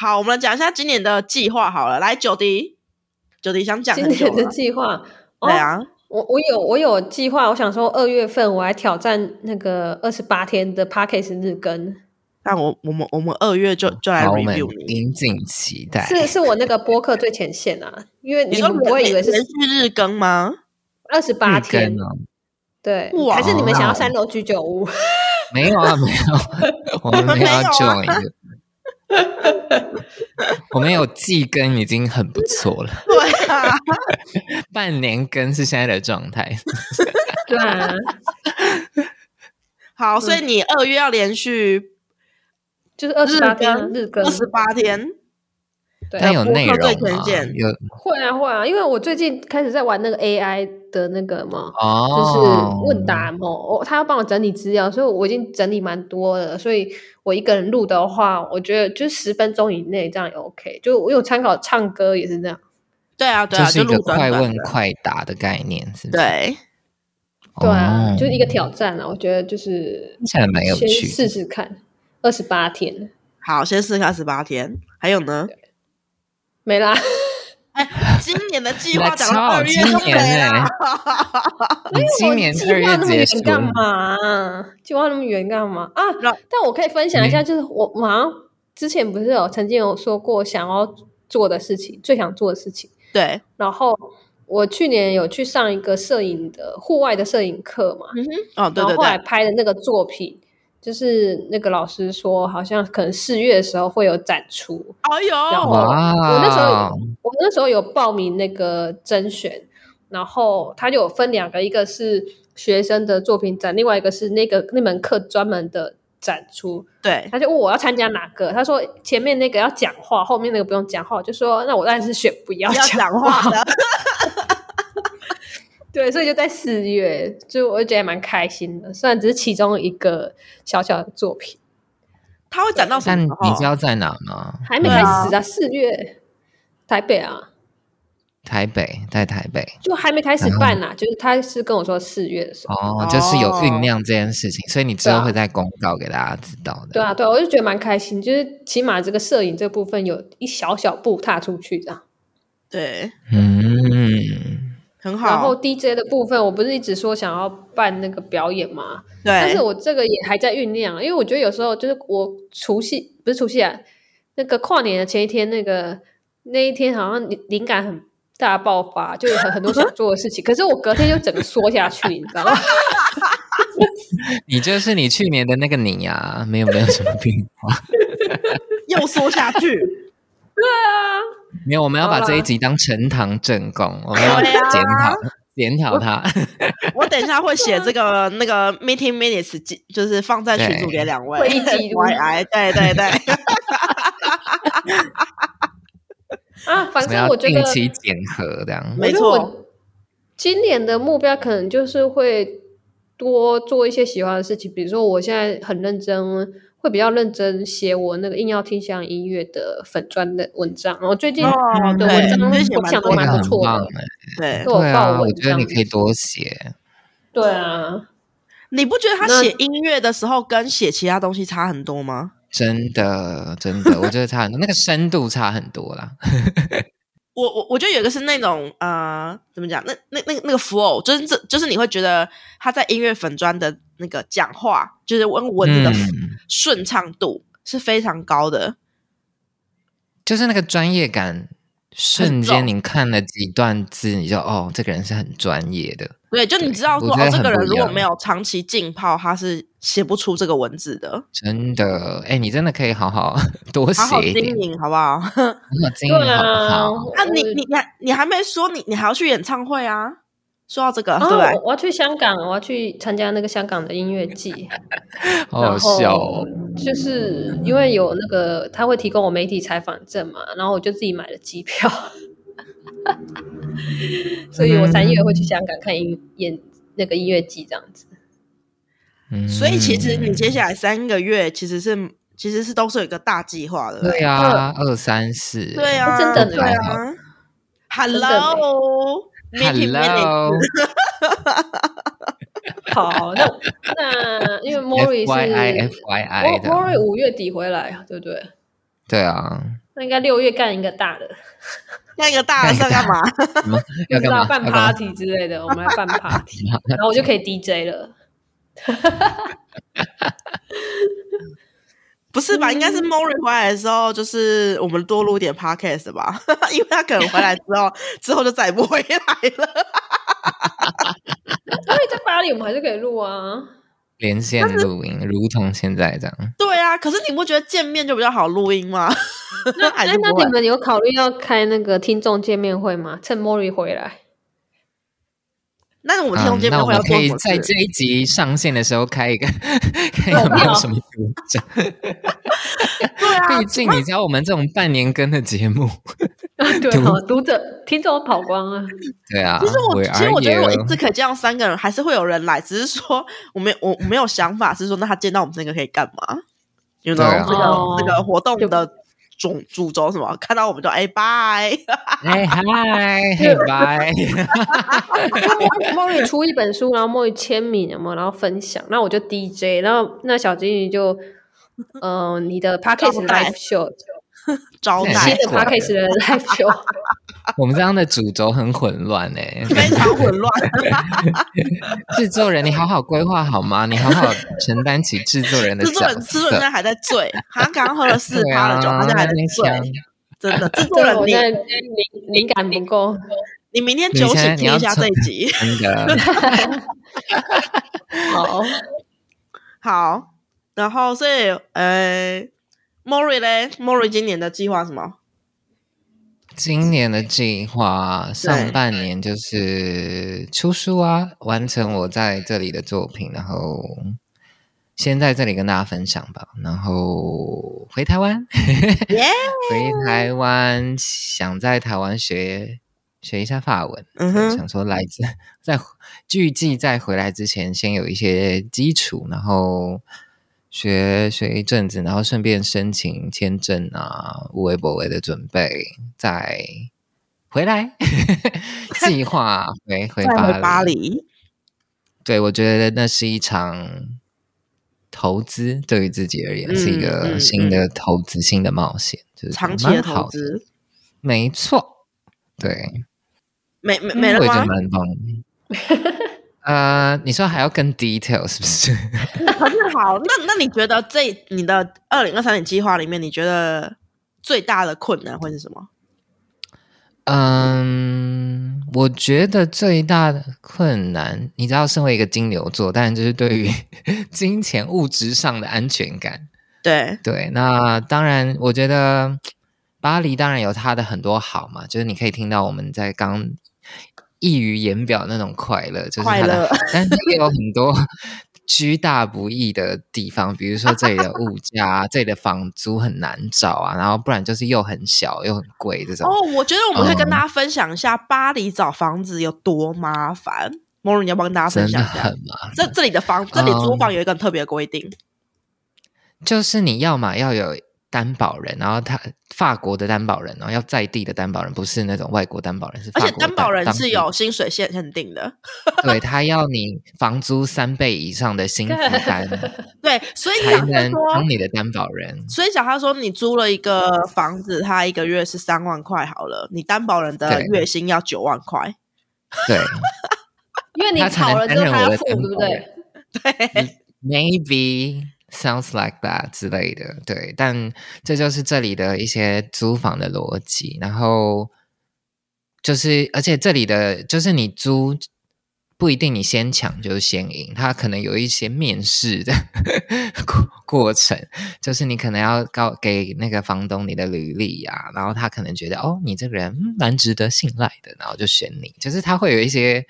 好，我们来讲一下今年的计划好了。来，九迪，九迪想讲今年的计划。对啊，我我有我有计划，我想说二月份我来挑战那个二十八天的 Podcast 日更。那我我们我们二月就就来 review。是是我那个播客最前线啊，因为你们不会以为是连续日更吗？二十八天哦，对，还是你们想要三楼居酒屋？没有啊，没有，我们没有要 join。我们有季更已经很不错了。对啊，半年更是现在的状态。对啊。好，所以你二月要连续。就是二十八天日更，二十八天，对，但有内容吗？有会啊会啊，因为我最近开始在玩那个 AI 的那个嘛，哦，就是问答嘛，我他要帮我整理资料，所以我已经整理蛮多的，所以我一个人录的话，我觉得就十分钟以内这样也 OK。就我有参考唱歌也是这样，对啊对啊，就是一个快问快答的概念，是不是？对，对啊，就是一个挑战啊，我觉得就是现在蛮有趣，试试看。二十八天，好，先试看二十八天。还有呢？没啦。哎，今年的计划讲到二月就没了。你今年二月结束干嘛？计划那么远干嘛啊？但我可以分享一下，就是我马上之前不是有曾经有说过想要做的事情，最想做的事情。对。然后我去年有去上一个摄影的户外的摄影课嘛？嗯哼。哦，对对对。然后后来拍的那个作品。就是那个老师说，好像可能四月的时候会有展出。哎呦！然后我那时候，我那时候有报名那个甄选，然后他就有分两个，一个是学生的作品展，另外一个是那个那门课专门的展出。对，他就问我要参加哪个，他说前面那个要讲话，后面那个不用讲话，就说那我当然是选不要讲话的。对，所以就在四月，就我就觉得蛮开心的。虽然只是其中一个小小的作品，他会展到什么时候？你知道在哪吗？还没开始啊，四月，台北啊，台北在台北，就还没开始办啊。就是他是跟我说四月的时候，哦，就是有酝酿这件事情，所以你之后会再公告给大家知道的。对啊，对，我就觉得蛮开心，就是起码这个摄影这部分有一小小步踏出去，这样。对，嗯。很好，然后 DJ 的部分，我不是一直说想要办那个表演嘛？对，但是我这个也还在酝酿，因为我觉得有时候就是我除夕不是除夕啊，那个跨年的前一天，那个那一天好像灵灵感很大爆发，就有很很多想做的事情，可是我隔天就整个缩下去，你知道吗？你就是你去年的那个你呀、啊，没有没有什么变化，又缩下去。没有，我们要把这一集当呈堂证供，我们要检讨检讨他。我等一下会写这个 那个 meeting minutes，就是放在群组给两位。会议记录。对对对。啊，反正我觉得定期检核这样，没错。今年的目标可能就是会多做一些喜欢的事情，比如说我现在很认真。会比较认真写我那个硬要听像音乐的粉专的文章，然后最近的文章我想都蛮不错的，对，对啊，我觉得你可以多写。对啊，你不觉得他写音乐的时候跟写其他东西差很多吗？真的，真的，我觉得差很多，那个深度差很多啦。我我我觉得有一个是那种呃，怎么讲？那那那那个 flow，就是这就是你会觉得他在音乐粉专的那个讲话，就是文文字的顺畅度是非常高的，嗯、就是那个专业感。瞬间，你看了几段字，你就哦，这个人是很专业的。对，就你知道说哦，这个人如果没有长期浸泡，他是写不出这个文字的。真的，哎，你真的可以好好 多写一点，经营好不好？好经营好不好？那你你你还你还没说你你还要去演唱会啊？说到这个，哦、对，我要去香港，我要去参加那个香港的音乐季，好好笑哦。就是因为有那个他会提供我媒体采访证嘛，然后我就自己买了机票，所以我三月会去香港看音演那个音乐季这样子。嗯，所以其实你接下来三个月其实是其实是都是有一个大计划的，对啊，二。三四，对啊，真的对啊，Hello。Hello，好，那那因为 Mori 是 F Y I F Y I 的 Mori 五月底回来，对不对？对啊，那应该六月干一个大的，干一个大的是 要干嘛？要干嘛？办 party 之类的，我们来办 party，然后我就可以 DJ 了。不是吧？应该是 Mori 回来的时候，就是我们多录点 podcast 吧，因为他可能回来之后，之后就再也不回来了。所以在巴黎，我们还是可以录啊，连线录音，如同现在这样。对啊，可是你不觉得见面就比较好录音吗？那 那你们有考虑要开那个听众见面会吗？趁 Mori 回来。那我们听众见面会要做什么？可以在这一集上线的时候开一个，看有没有什么读者。对啊，毕竟你知道我们这种半年更的节目，对啊，读者听众跑光了。对啊，其实我其实我觉得我一次可以见到三个人，还是会有人来，只是说我没我没有想法，是说那他见到我们三个可以干嘛？有没有这个这个活动的？主主轴什么？看到我们就哎拜，哎 嗨，拜。莫瑞出一本书，然后莫瑞签名，有没有？然后分享，那我就 DJ，然后那小金鱼就，嗯、呃，你的 Podcast Live Show，招待新的 Podcast 的 Live Show。我们这样的主轴很混乱哎，非常混乱。制作人，你好好规划好吗？你好好承担起制作人的。制作人，制作人现在还在醉，他刚刚喝了四趴的酒，他现在还在醉。真的，制作人，你灵灵感不够。你明天酒醒听一下这一集。真的。好，好，然后所以呃，Mori 嘞，Mori 今年的计划什么？今年的计划，上半年就是出书啊，完成我在这里的作品，然后先在这里跟大家分享吧。然后回台湾 回台湾，想在台湾学学一下法文，嗯哼，想说来自在预计在回来之前，先有一些基础，然后。学学一阵子，然后顺便申请签证啊，无微不微的准备，再回来 计划 回回巴黎。巴黎对，我觉得那是一场投资，对于自己而言、嗯、是一个新的投资、嗯、新的冒险，就是长期的投资。没错，对，没没没了吗？我觉得蛮棒的。呃，你说还要更 detail 是不是？很好，那那你觉得这你的二零二三年计划里面，你觉得最大的困难会是什么？嗯，我觉得最大的困难，你知道，身为一个金牛座，当然就是对于 金钱物质上的安全感。对对，那当然，我觉得巴黎当然有它的很多好嘛，就是你可以听到我们在刚。溢于言表那种快乐，就是它的，乐但是也有很多 居大不易的地方，比如说这里的物价，这里的房租很难找啊，然后不然就是又很小又很贵这种。哦，我觉得我们可以跟大家分享一下巴黎找房子有多麻烦。Mori，你要不要跟大家分享一下？很麻烦。这这里的房，这里租房有一个特别的规定，就是你要嘛要有。担保人，然后他法国的担保人，然后要在地的担保人，不是那种外国担保人。而且担保人是有薪水限限定的，对，他要你房租三倍以上的薪资单，对，所以才能当你的担保人。所以讲他说，你租了一个房子，他一个月是三万块好了，你担保人的月薪要九万块，对，因为你炒了之后他要付，对不对？对，maybe。Sounds like that 之类的，对，但这就是这里的一些租房的逻辑。然后就是，而且这里的就是你租不一定你先抢就是先赢，他可能有一些面试的 过过程，就是你可能要告给那个房东你的履历呀，然后他可能觉得哦，你这个人蛮值得信赖的，然后就选你。就是他会有一些。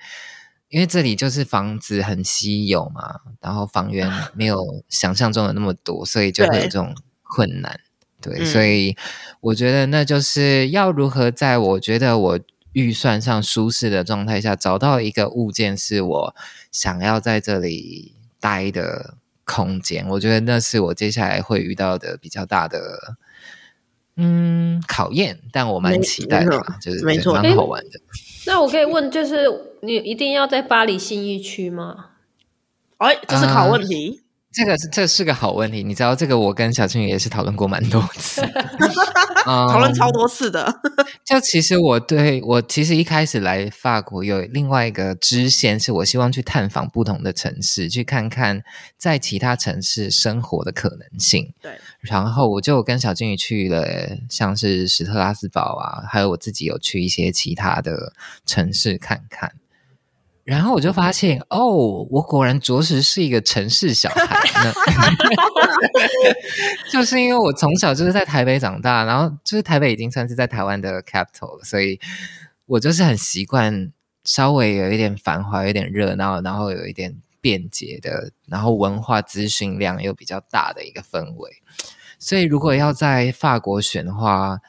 因为这里就是房子很稀有嘛，然后房源 没有想象中的那么多，所以就会有这种困难。对，对，所以我觉得那就是要如何在我觉得我预算上舒适的状态下，找到一个物件是我想要在这里待的空间。我觉得那是我接下来会遇到的比较大的嗯考验，但我蛮期待的，就是蛮好玩的。那我可以问，就是你一定要在巴黎信义区吗？哎，这是好问题。这个是这是个好问题，你知道这个我跟小青也是讨论过蛮多次，讨论超多次的。就其实我对我其实一开始来法国有另外一个支线，是我希望去探访不同的城市，去看看在其他城市生活的可能性。对，然后我就跟小金鱼去了，像是史特拉斯堡啊，还有我自己有去一些其他的城市看看。然后我就发现，哦，我果然着实是一个城市小孩呢。就是因为我从小就是在台北长大，然后就是台北已经算是在台湾的 capital 了，所以我就是很习惯稍微有一点繁华、有点热闹，然后有一点便捷的，然后文化资讯量又比较大的一个氛围。所以如果要在法国选的话，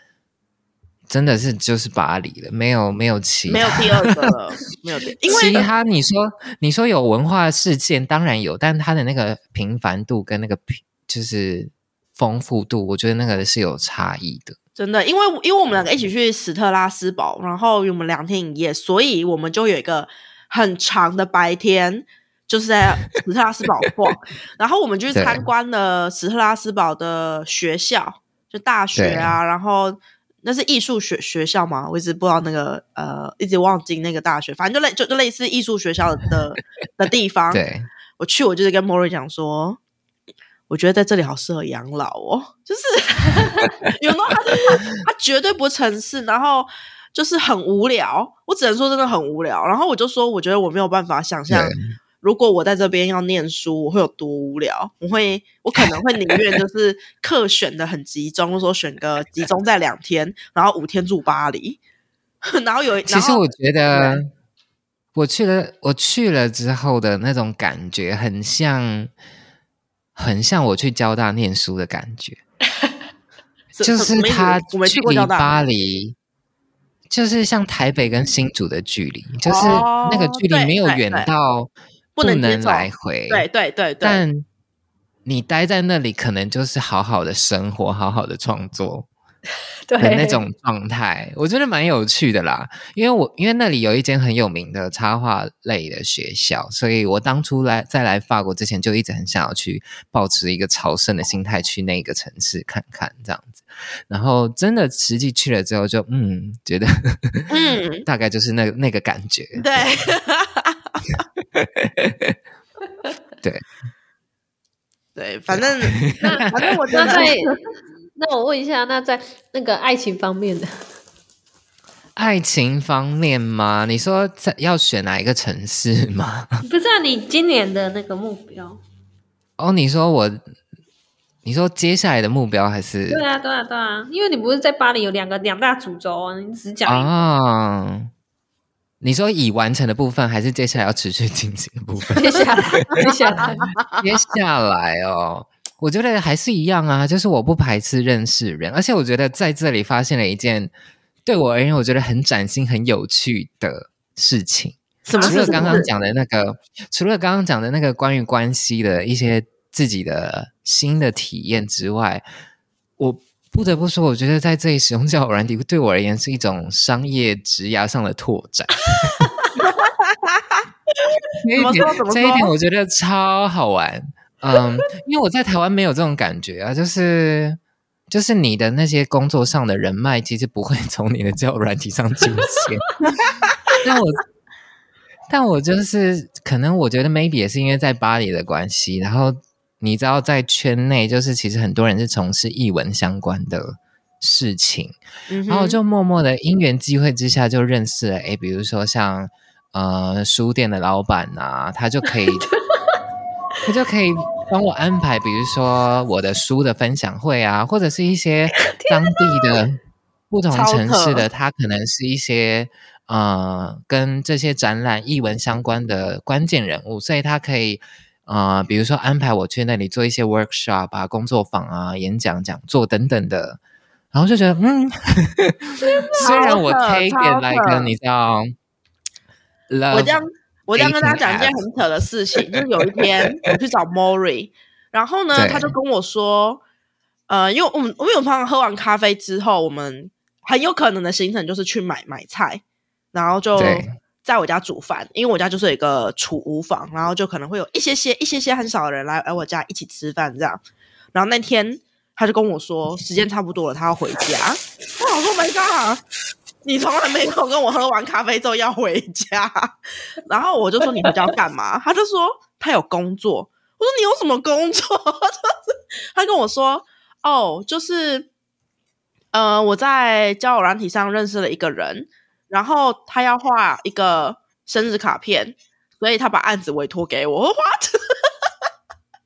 真的是就是巴黎了，没有没有其他，没有第二个了，没有第，因为其他你说你说有文化事件当然有，但它的那个频繁度跟那个就是丰富度，我觉得那个是有差异的。真的，因为因为我们两个一起去史特拉斯堡，然后我们两天一夜，所以我们就有一个很长的白天，就是在史特拉斯堡逛，然后我们就去参观了史特拉斯堡的学校，就大学啊，然后。那是艺术学学校嘛？我一直不知道那个呃，一直忘记那个大学，反正就类就就类似艺术学校的 的地方。对，我去，我就是跟 Mori 讲说，我觉得在这里好适合养老哦，就是 有时候？他他绝对不城市，然后就是很无聊。我只能说真的很无聊。然后我就说，我觉得我没有办法想象。如果我在这边要念书，我会有多无聊？我会，我可能会宁愿就 是课选的很集中，说选个集中在两天，然后五天住巴黎，然后有。其实我觉得，我去了，我去了之后的那种感觉，很像，很像我去交大念书的感觉，就是他距离巴黎，就是像台北跟新竹的距离，就是那个距离没有远到。不能，来回，对对对对。但你待在那里，可能就是好好的生活，好好的创作，对那种状态，我觉得蛮有趣的啦。因为我因为那里有一间很有名的插画类的学校，所以我当初来在来法国之前，就一直很想要去保持一个朝圣的心态去那个城市看看这样子。然后真的实际去了之后就，就嗯，觉得嗯，大概就是那那个感觉，对。对，对，反正 那反正我那在 那我问一下，那在那个爱情方面的爱情方面吗？你说在要选哪一个城市吗？不是啊，你今年的那个目标哦？你说我，你说接下来的目标还是？对啊，对啊，对啊，因为你不是在巴黎有两个两大主轴啊，你只讲啊。你说已完成的部分，还是接下来要持续进行的部分？接下来，接下来，接下来哦，我觉得还是一样啊，就是我不排斥认识人，而且我觉得在这里发现了一件对我而言我觉得很崭新、很有趣的事情。什么？除了刚刚讲的那个，除了刚刚讲的那个关于关系的一些自己的新的体验之外，我。不得不说，我觉得在这里使用交友软体对我而言是一种商业职涯上的拓展。这一点，这一点我觉得超好玩。嗯，因为我在台湾没有这种感觉啊，就是就是你的那些工作上的人脉，其实不会 从你的交友软体上出现。但我但我就是可能我觉得 maybe 也是因为在巴黎的关系，然后。你知道，在圈内就是其实很多人是从事译文相关的事情，嗯、然后就默默的因缘机会之下就认识了。诶，比如说像呃书店的老板啊，他就可以 他就可以帮我安排，比如说我的书的分享会啊，或者是一些 当地的不同城市的，他可能是一些呃跟这些展览译文相关的关键人物，所以他可以。啊、呃，比如说安排我去那里做一些 workshop 啊、工作坊啊、演讲讲座等等的，然后就觉得，嗯，虽然我 take it like 你知道，我这样我这样跟大家讲一件很扯的事情，就是有一天我去找 Mori，然后呢，他就跟我说，呃，因为我们我们有朋友喝完咖啡之后，我们很有可能的行程就是去买买菜，然后就。在我家煮饭，因为我家就是有一个储物房，然后就可能会有一些些、一些些很少的人来来我家一起吃饭这样。然后那天他就跟我说时间差不多了，他要回家。我说 My God，你从来没有跟我喝完咖啡之后要回家。然后我就说你回家要干嘛？他就说他有工作。我说你有什么工作？他跟我说哦，就是呃我在交友软体上认识了一个人。然后他要画一个生日卡片，所以他把案子委托给我。What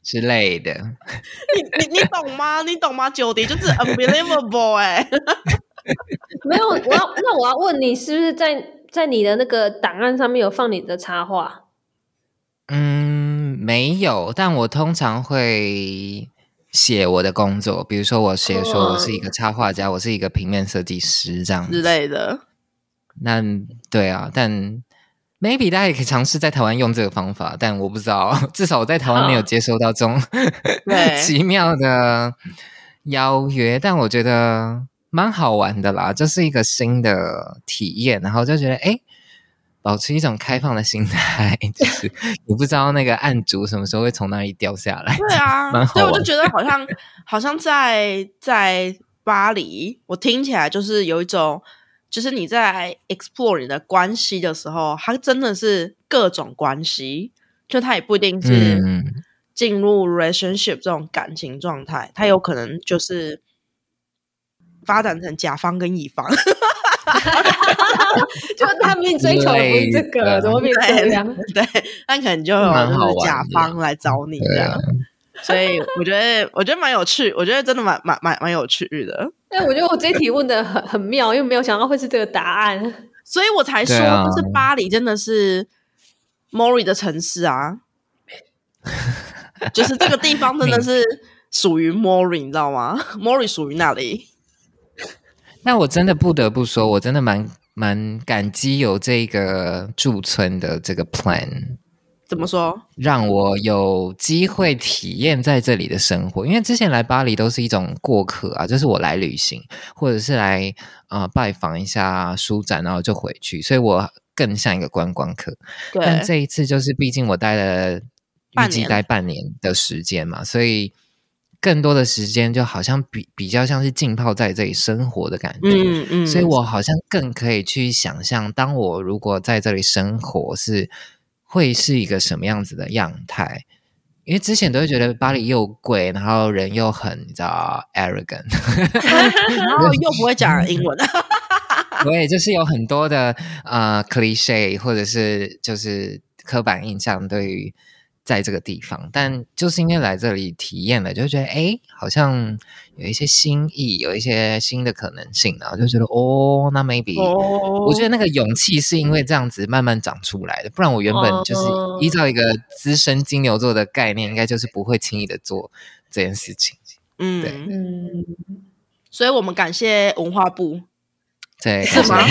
之类的，你你你懂吗？你懂吗？九迪就是 unbelievable 哎、欸，没有，我要那我要问你，是不是在在你的那个档案上面有放你的插画？嗯，没有，但我通常会写我的工作，比如说我写说我是一个插画家，嗯、我是一个平面设计师这样子之类的。那对啊，但 maybe 大家也可以尝试在台湾用这个方法，但我不知道，至少我在台湾没有接收到这种 奇妙的邀约，但我觉得蛮好玩的啦，就是一个新的体验，然后就觉得哎，保持一种开放的心态，就是你不知道那个案主什么时候会从那里掉下来，对啊，所以我就觉得好像好像在在巴黎，我听起来就是有一种。就是你在 explore 你的关系的时候，它真的是各种关系，就它也不一定是进入 relationship 这种感情状态，它有可能就是发展成甲方跟乙方，就他们追求的不是这个，怎么变成这样？对，那可能就有就是甲方来找你这样。所以我觉得，我觉得蛮有趣，我觉得真的蛮蛮蛮蛮有趣的。但我觉得我这题问的很很妙，因为没有想到会是这个答案，所以我才说，就是巴黎真的是 Mori 的城市啊，就是这个地方真的是属于 Mori，你知道吗？Mori 属于那里。那我真的不得不说，我真的蛮蛮感激有这个驻村的这个 plan。怎么说？让我有机会体验在这里的生活，因为之前来巴黎都是一种过客啊，就是我来旅行，或者是来呃拜访一下书展，然后就回去，所以我更像一个观光客。对。但这一次就是，毕竟我待了预计待半年的时间嘛，所以更多的时间就好像比比较像是浸泡在这里生活的感觉。嗯嗯。所以我好像更可以去想象，当我如果在这里生活是。会是一个什么样子的样态？因为之前都会觉得巴黎又贵，然后人又很你知道 arrogant，然后又不会讲英文。对，就是有很多的呃 cliche 或者是就是刻板印象对于。在这个地方，但就是因为来这里体验了，就觉得哎，好像有一些新意，有一些新的可能性，然后就觉得哦，那 maybe，、哦、我觉得那个勇气是因为这样子慢慢长出来的，不然我原本就是依照一个资深金牛座的概念，应该就是不会轻易的做这件事情。嗯，对，嗯，所以我们感谢文化部。对，是吗？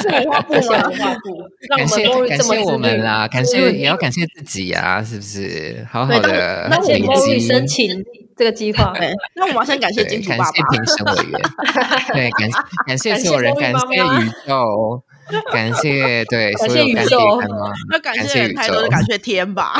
是文化部吗？文化部，感谢感谢我们啦，感谢也要感谢自己呀，是不是？好好的，那我们申请这个计划。那我们要先感谢金主爸爸，感谢评审委员，对，感谢 感谢所有人，感谢宇宙。感谢对，感谢宇宙，那感谢人太多，就感谢天吧。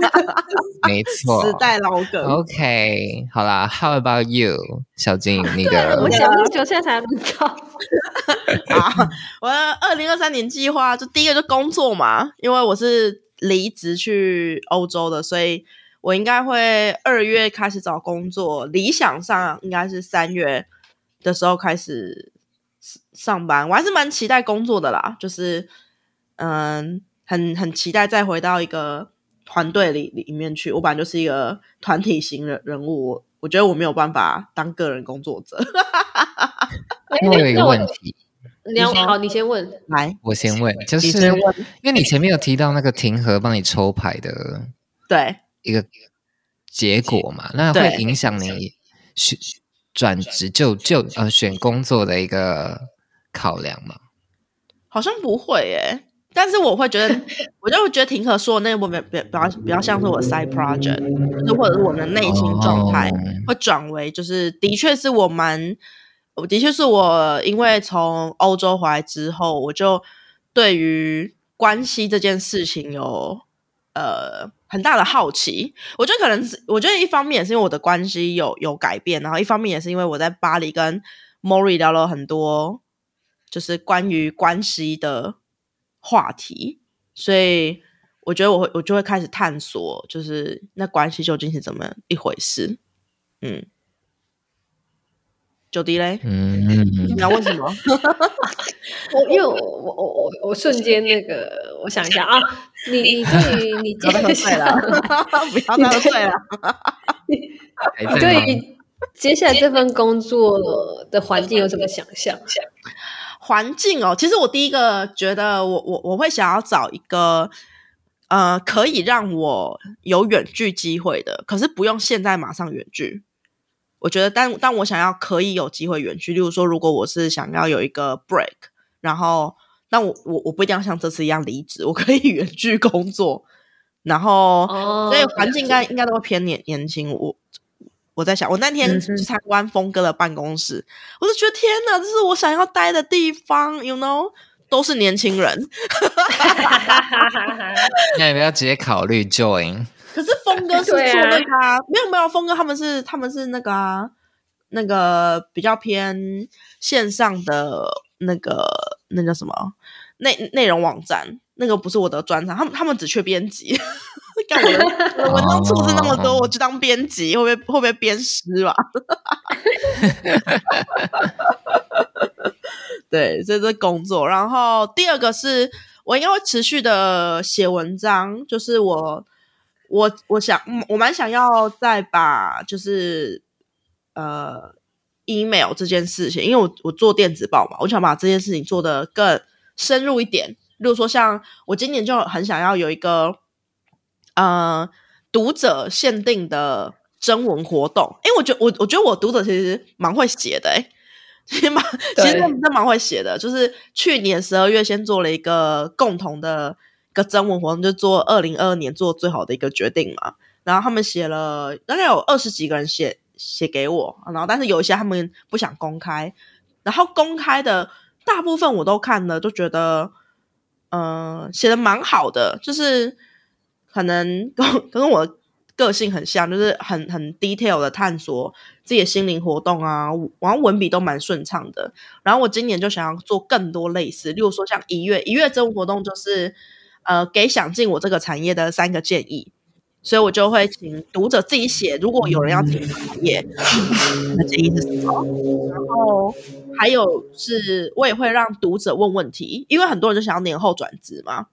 没错，时代老梗。OK，好啦，How about you，小金？你的我讲那么久，现在才知道。啊，我的二零二三年计划就第一个就工作嘛，因为我是离职去欧洲的，所以我应该会二月开始找工作，理想上应该是三月的时候开始。上班，我还是蛮期待工作的啦，就是嗯，很很期待再回到一个团队里里面去。我本来就是一个团体型人人物，我我觉得我没有办法当个人工作者。我有一个问题，你要好，你先问，来，我先问，就是因为你前面有提到那个庭和帮你抽牌的，对，一个结果嘛，那会影响你选转职就就呃选工作的一个。考量吗？好像不会耶，但是我会觉得，我就会觉得庭和说的那个部分比较比较像是我的 side project，就或者是我们的内心状态会转为，就是的确是我蛮，我的确是我因为从欧洲回来之后，我就对于关系这件事情有呃很大的好奇。我觉得可能是，我觉得一方面也是因为我的关系有有改变，然后一方面也是因为我在巴黎跟 Mori 聊了很多，就是关于关系的话题，所以我觉得我会我就会开始探索，就是那关系究竟是怎么一回事。嗯，久迪嘞，嗯，你要问什么？我因为我我我我我瞬间那个，我想一下啊，你你对于你 接下来 不要那么睡了，你对于接下来这份工作的环境有什么想象？环境哦，其实我第一个觉得我，我我我会想要找一个呃，可以让我有远距机会的，可是不用现在马上远距。我觉得当，当当我想要可以有机会远去，例如说，如果我是想要有一个 break，然后，那我我我不一定要像这次一样离职，我可以 远距工作，然后，哦、所以环境应该应该都会偏年年轻。我我在想，我那天去参观峰哥的办公室，嗯、我就觉得天哪，这是我想要待的地方，you know，都是年轻人。那你不要直接考虑 join？可是峰哥是 做那个、啊，没有没有，峰哥他们是他们是那个啊，那个比较偏线上的那个那叫什么内内容网站，那个不是我的专长，他们他们只缺编辑，干我的 文章错字那么多，我去当编辑会不会会不会编诗吧？对，这是工作。然后第二个是我应该会持续的写文章，就是我。我我想，我蛮想要再把就是呃，email 这件事情，因为我我做电子报嘛，我想把这件事情做得更深入一点。例如说，像我今年就很想要有一个呃读者限定的征文活动，因为我觉得我我觉得我读者其实蛮会写的，诶其实蛮其实真蛮会写的，就是去年十二月先做了一个共同的。个征文活动就做二零二二年做最好的一个决定嘛，然后他们写了大概有二十几个人写写给我，然后但是有一些他们不想公开，然后公开的大部分我都看了，就觉得嗯、呃、写的蛮好的，就是可能 跟跟我个性很像，就是很很 detail 的探索自己的心灵活动啊，然后文笔都蛮顺畅的。然后我今年就想要做更多类似，例如说像一月一月征文活动就是。呃，给想进我这个产业的三个建议，所以我就会请读者自己写。如果有人要进产业，那建议是什么？然后还有是，我也会让读者问问题，因为很多人就想要年后转职嘛，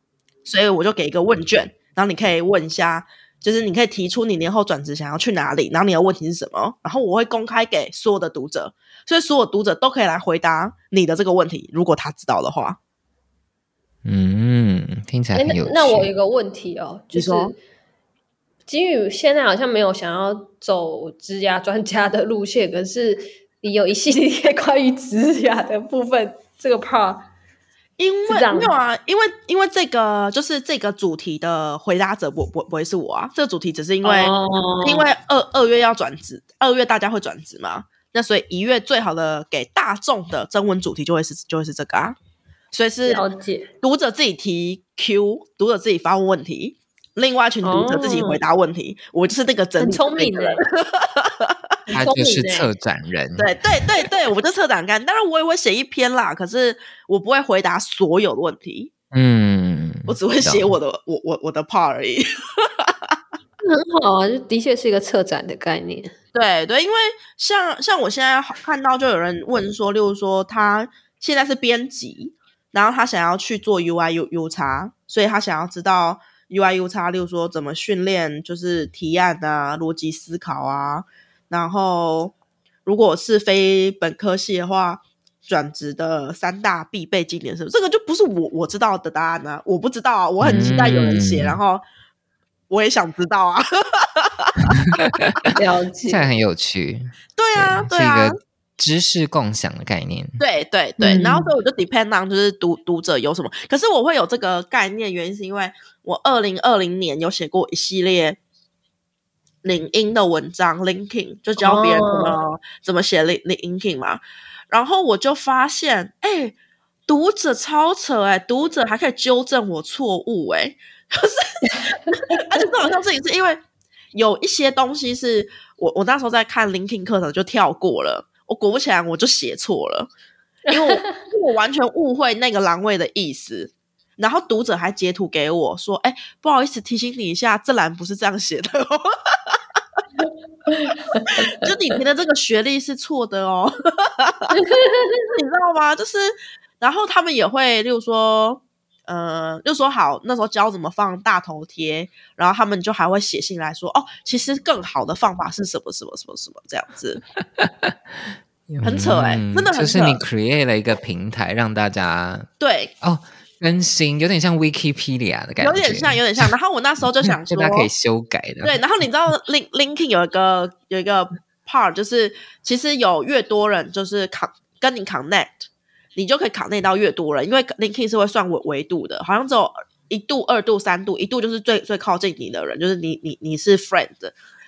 所以我就给一个问卷，然后你可以问一下，就是你可以提出你年后转职想要去哪里，然后你的问题是什么，然后我会公开给所有的读者，所以所有读者都可以来回答你的这个问题，如果他知道的话。嗯，听起来很有趣。那，那我有一个问题哦，就是金宇现在好像没有想要走职涯专家的路线，可是你有一系列 关于职涯的部分，这个 part，因为没有啊，因为因为这个就是这个主题的回答者不不不会是我啊，这个主题只是因为、哦、因为二二月要转职，二月大家会转职嘛，那所以一月最好的给大众的征文主题就会是就会是这个啊。所以是读者自己提 Q，读者自己发问问题，另外一群读者自己回答问题。哦、我就是那个真聪明的人，他就是策展人。对对对对，我就策展干。当然我也会写一篇啦，可是我不会回答所有的问题。嗯，我只会写我的我我我的 part 而已。很好啊，就的确是一个策展的概念。对对，因为像像我现在看到就有人问说，例如说他现在是编辑。然后他想要去做 UI U U 叉所以他想要知道 UI U 叉例如说怎么训练，就是提案啊、逻辑思考啊。然后如果是非本科系的话，转职的三大必备经典是不是？这个就不是我我知道的答案呢、啊，我不知道啊，我很期待有人写，嗯、然后我也想知道啊。了解，现在很有趣。对啊，对啊。知识共享的概念，对对对，嗯、然后所以我就 depend on 就是读读者有什么，可是我会有这个概念，原因是因为我二零二零年有写过一系列领英的文章，linking 就教别人怎么、哦、怎么写领领英 king 嘛，然后我就发现，哎，读者超扯哎、欸，读者还可以纠正我错误哎，可是而且这好像事情是因为有一些东西是我我那时候在看 LinkedIn 课程就跳过了，我果不其然我就写错了，因为我我完全误会那个栏位的意思，然后读者还截图给我说，哎，不好意思提醒你一下，这栏不是这样写的哦。就你填的这个学历是错的哦，你知道吗？就是，然后他们也会，例如说，呃，就说好那时候教怎么放大头贴，然后他们就还会写信来说，哦，其实更好的方法是什么什么什么什么这样子，很扯哎、欸，真的很扯。就是你 create 了一个平台让大家对哦。更新有点像 Wikipedia 的感觉，有点像，有点像。然后我那时候就想 说，大家可以修改的。对，然后你知道 Link LinkedIn 有一个有一个 part，就是其实有越多人就是 con 跟你 connect，你就可以 connect 到越多人，因为 Linkin 是会算维维度的，好像只有一度、二度、三度，一度就是最最靠近你的人，就是你你你是 friend，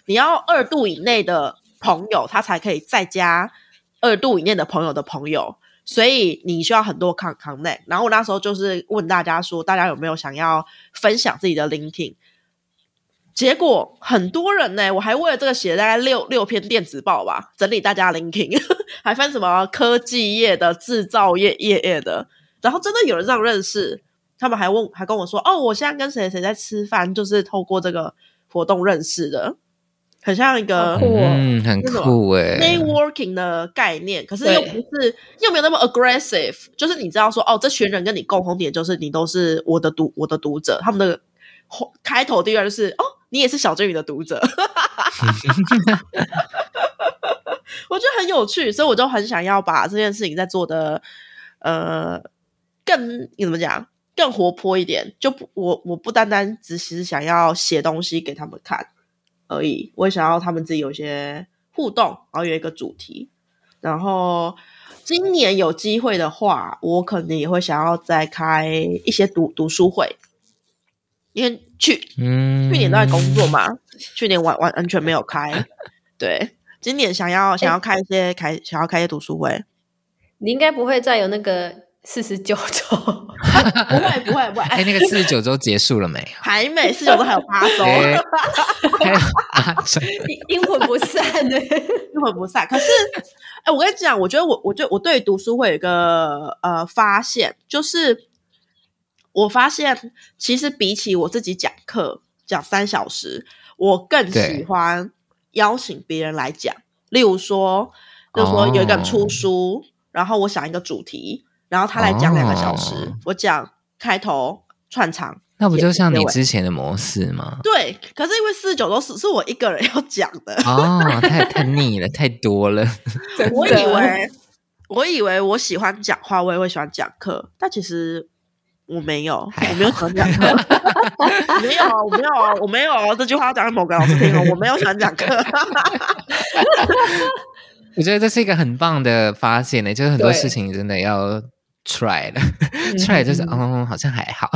你要二度以内的朋友，他才可以再加二度以内的朋友的朋友。所以你需要很多 con connect，然后我那时候就是问大家说，大家有没有想要分享自己的 Linkin？结果很多人呢，我还为了这个写了大概六六篇电子报吧，整理大家 LinkedIn，还分什么科技业的、制造业业业的，然后真的有人这样认识，他们还问还跟我说，哦，我现在跟谁谁在吃饭，就是透过这个活动认识的。很像一个嗯，很酷诶 networking 的概念，可是又不是又没有那么 aggressive，就是你知道说哦，这群人跟你共同点就是你都是我的读我的读者，他们的开头第二就是哦，你也是小金鱼的读者，我觉得很有趣，所以我就很想要把这件事情再做的呃更你怎么讲更活泼一点，就不我我不单单只是想要写东西给他们看。而已，我也想要他们自己有一些互动，然后有一个主题。然后今年有机会的话，我可能也会想要再开一些读读书会，因为去、嗯、去年都在工作嘛，去年完完完全没有开。对，今年想要想要开一些、欸、开想要开一些读书会，你应该不会再有那个。四十九周，不会不会不会。哎、欸，那个四十九周结束了没？还没，四十九周还有八周。还有八周，阴魂不散的，阴魂不散。可是，哎、欸，我跟你讲，我觉得我，我觉得我对读书会有一个呃发现，就是我发现其实比起我自己讲课讲三小时，我更喜欢邀请别人来讲。例如说，就是说有一个人出书，哦、然后我想一个主题。然后他来讲两个小时，哦、我讲开头串场，那不就像你之前的模式吗？对，可是因为四十九都是是我一个人 要讲的哦，太太腻了，太多了。我以为我以为我喜欢讲话，我也会喜欢讲课，但其实我没有，我没有喜欢讲课，没有，我没有，我没有，这句话讲给某个老师听哦，我没有喜欢讲课。我觉得这是一个很棒的发现呢，就是很多事情真的要。try 了，try 就是嗯，嗯，好像还好。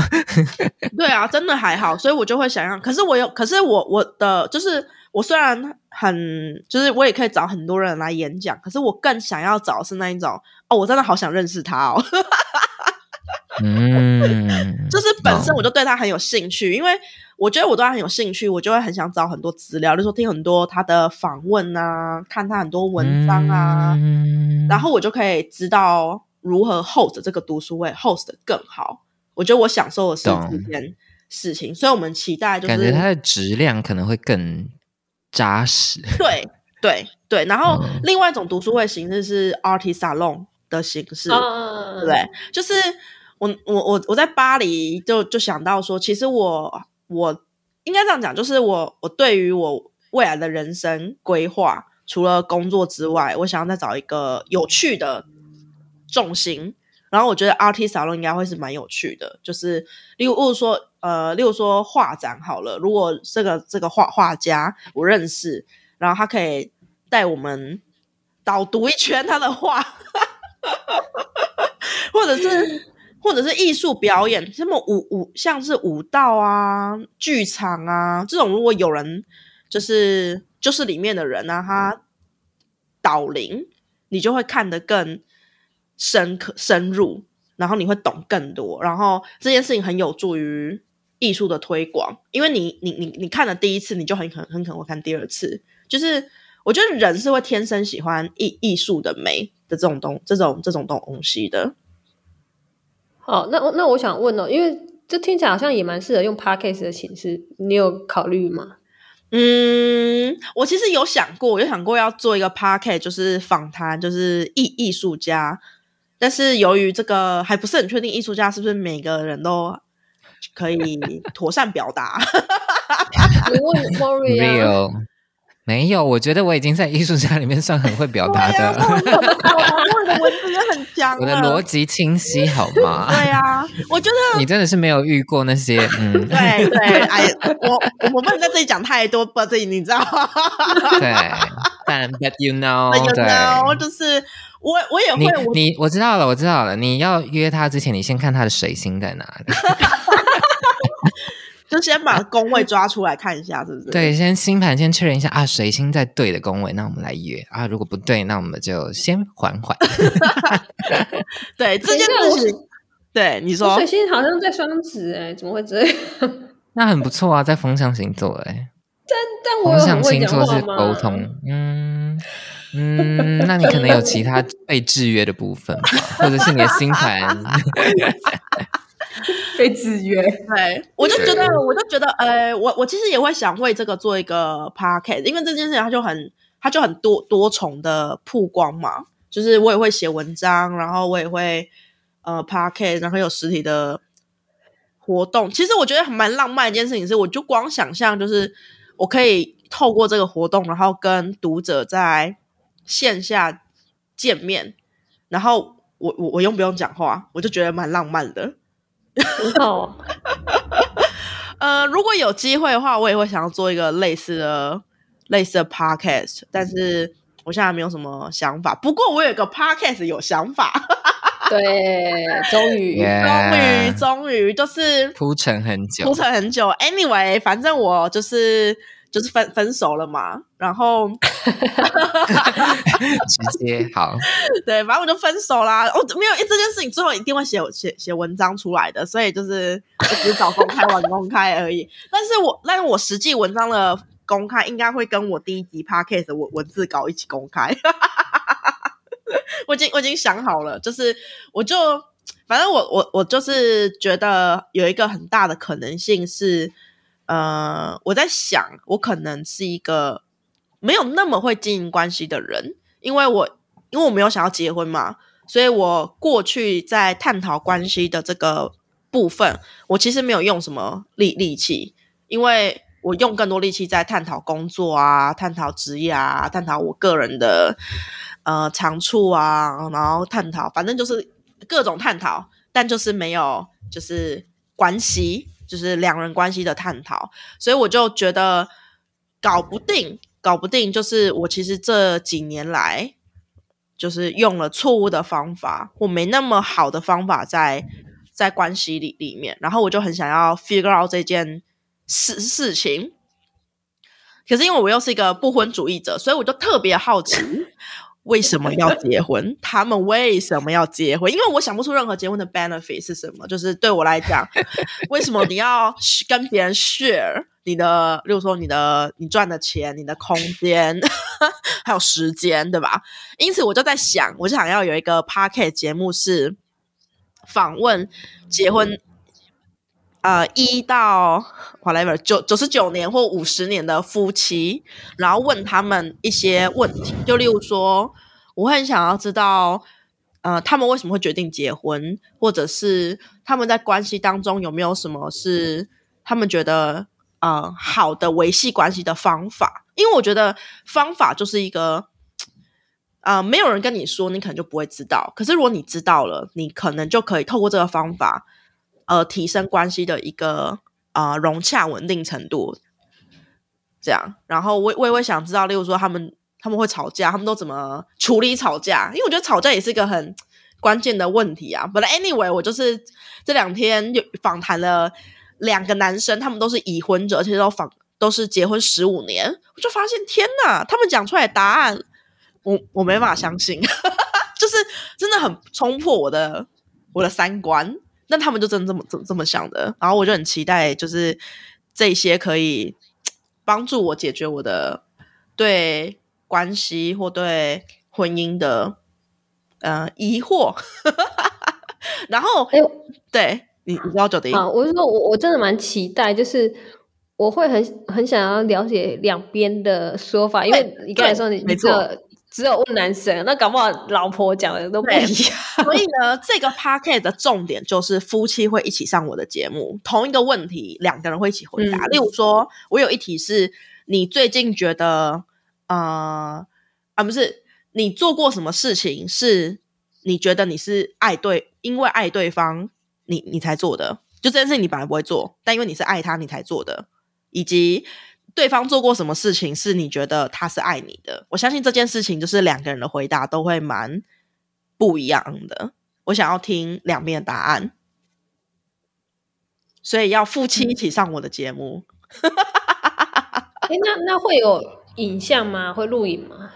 对啊，真的还好，所以我就会想要。可是我有，可是我我的就是，我虽然很，就是我也可以找很多人来演讲，可是我更想要找是那一种哦，我真的好想认识他哦。嗯，就是本身我就对他很有兴趣，哦、因为我觉得我对他很有兴趣，我就会很想找很多资料，就是说听很多他的访问啊，看他很多文章啊，嗯、然后我就可以知道。如何 host 这个读书会 host 的更好？我觉得我享受的是这件事情，所以我们期待就是感觉它的质量可能会更扎实。对对对，然后另外一种读书会形式是 artist salon 的形式，嗯、对不对？就是我我我我在巴黎就就想到说，其实我我应该这样讲，就是我我对于我未来的人生规划，除了工作之外，我想要再找一个有趣的。重心，然后我觉得 Art Salon 应该会是蛮有趣的，就是，例如说，呃，例如说画展好了，如果这个这个画画家我认识，然后他可以带我们导读一圈他的画，或者是或者是艺术表演，什么舞舞像是舞蹈啊、剧场啊这种，如果有人就是就是里面的人啊，他导灵，你就会看得更。深刻深入，然后你会懂更多，然后这件事情很有助于艺术的推广，因为你你你你看了第一次，你就很可很可能会看第二次。就是我觉得人是会天生喜欢艺艺术的美的这种东这种这种东西的。好，那那我想问哦，因为这听起来好像也蛮适合用 podcast 的形式，你有考虑吗？嗯，我其实有想过，有想过要做一个 podcast，就是访谈，就是艺艺术家。但是由于这个还不是很确定，艺术家是不是每个人都可以妥善表达？你问 Moria 没有，我觉得我已经在艺术家里面算很会表达的。我的文字也很强，我的逻辑清晰，好吗？对啊，我觉得 你真的是没有遇过那些，嗯，对对，哎，我我不能在这里讲太多，不这里你知道吗？对，但 but you know，you know，就是。我我也会，你你我知道了，我知道了。你要约他之前，你先看他的水星在哪里，就先把宫位抓出来看一下，是不是？对，先星盘先确认一下啊，水星在对的宫位，那我们来约啊。如果不对，那我们就先缓缓。对，这件事情，对你说，水星好像在双子，哎，怎么会这样？那很不错啊，在风象星座，哎，但但我风象星座是沟通，嗯。嗯，那你可能有其他被制约的部分吧，或者是你的星盘 被制约。对，我就觉得，我就觉得，呃，我我其实也会想为这个做一个 podcast，因为这件事情它就很，它就很多多重的曝光嘛。就是我也会写文章，然后我也会呃 podcast，然后有实体的活动。其实我觉得蛮浪漫的一件事情是，我就光想象，就是我可以透过这个活动，然后跟读者在。线下见面，然后我我我用不用讲话，我就觉得蛮浪漫的。很好。呃，如果有机会的话，我也会想要做一个类似的类似的 podcast，但是我现在还没有什么想法。不过我有一个 podcast 有想法。对，终于，yeah, 终于，终于，就是铺陈很久，铺陈很久。Anyway，反正我就是。就是分分手了嘛，然后直接好，对，反正我就分手啦。哦，没有，这件事情最后一定会写写写文章出来的，所以就是我只是早公开晚公开而已。但是我但是我实际文章的公开，应该会跟我第一集 podcast 的文文字稿一起公开。我已经我已经想好了，就是我就反正我我我就是觉得有一个很大的可能性是。呃，我在想，我可能是一个没有那么会经营关系的人，因为我因为我没有想要结婚嘛，所以我过去在探讨关系的这个部分，我其实没有用什么力力气，因为我用更多力气在探讨工作啊，探讨职业啊，探讨我个人的呃长处啊，然后探讨，反正就是各种探讨，但就是没有就是关系。就是两人关系的探讨，所以我就觉得搞不定，搞不定。就是我其实这几年来，就是用了错误的方法，我没那么好的方法在在关系里里面，然后我就很想要 figure out 这件事事情。可是因为我又是一个不婚主义者，所以我就特别好奇。为什么要结婚？他们为什么要结婚？因为我想不出任何结婚的 benefit 是什么。就是对我来讲，为什么你要跟别人 share 你的，例如说你的你赚的钱、你的空间，还有时间，对吧？因此我就在想，我就想要有一个 podcast 节目是访问结婚。呃，一到 whatever 九九十九年或五十年的夫妻，然后问他们一些问题，就例如说，我很想要知道，呃，他们为什么会决定结婚，或者是他们在关系当中有没有什么是他们觉得呃好的维系关系的方法？因为我觉得方法就是一个，呃，没有人跟你说，你可能就不会知道。可是如果你知道了，你可能就可以透过这个方法。呃，提升关系的一个啊、呃、融洽稳定程度，这样。然后我我也会想知道，例如说他们他们会吵架，他们都怎么处理吵架？因为我觉得吵架也是一个很关键的问题啊。本来 anyway，我就是这两天有访谈了两个男生，他们都是已婚者，而且都访都是结婚十五年，我就发现天哪，他们讲出来答案，我我没法相信，就是真的很冲破我的。我的三观。但他们就真的这么这么这么想的，然后我就很期待，就是这些可以帮助我解决我的对关系或对婚姻的呃疑惑。然后，对你，你知道就得啊，我是说我我真的蛮期待，就是我会很很想要了解两边的说法，因为你刚才说你没错。只有问男生，那搞不好老婆讲的都不一样。所以呢，这个 podcast 的重点就是夫妻会一起上我的节目，同一个问题，两个人会一起回答。嗯、例如说，我有一题是你最近觉得，呃啊，不是你做过什么事情是你觉得你是爱对，因为爱对方，你你才做的，就这件事情你本来不会做，但因为你是爱他，你才做的，以及。对方做过什么事情是你觉得他是爱你的？我相信这件事情就是两个人的回答都会蛮不一样的。我想要听两边的答案，所以要夫妻一起上我的节目。那那会有影像吗？会录影吗？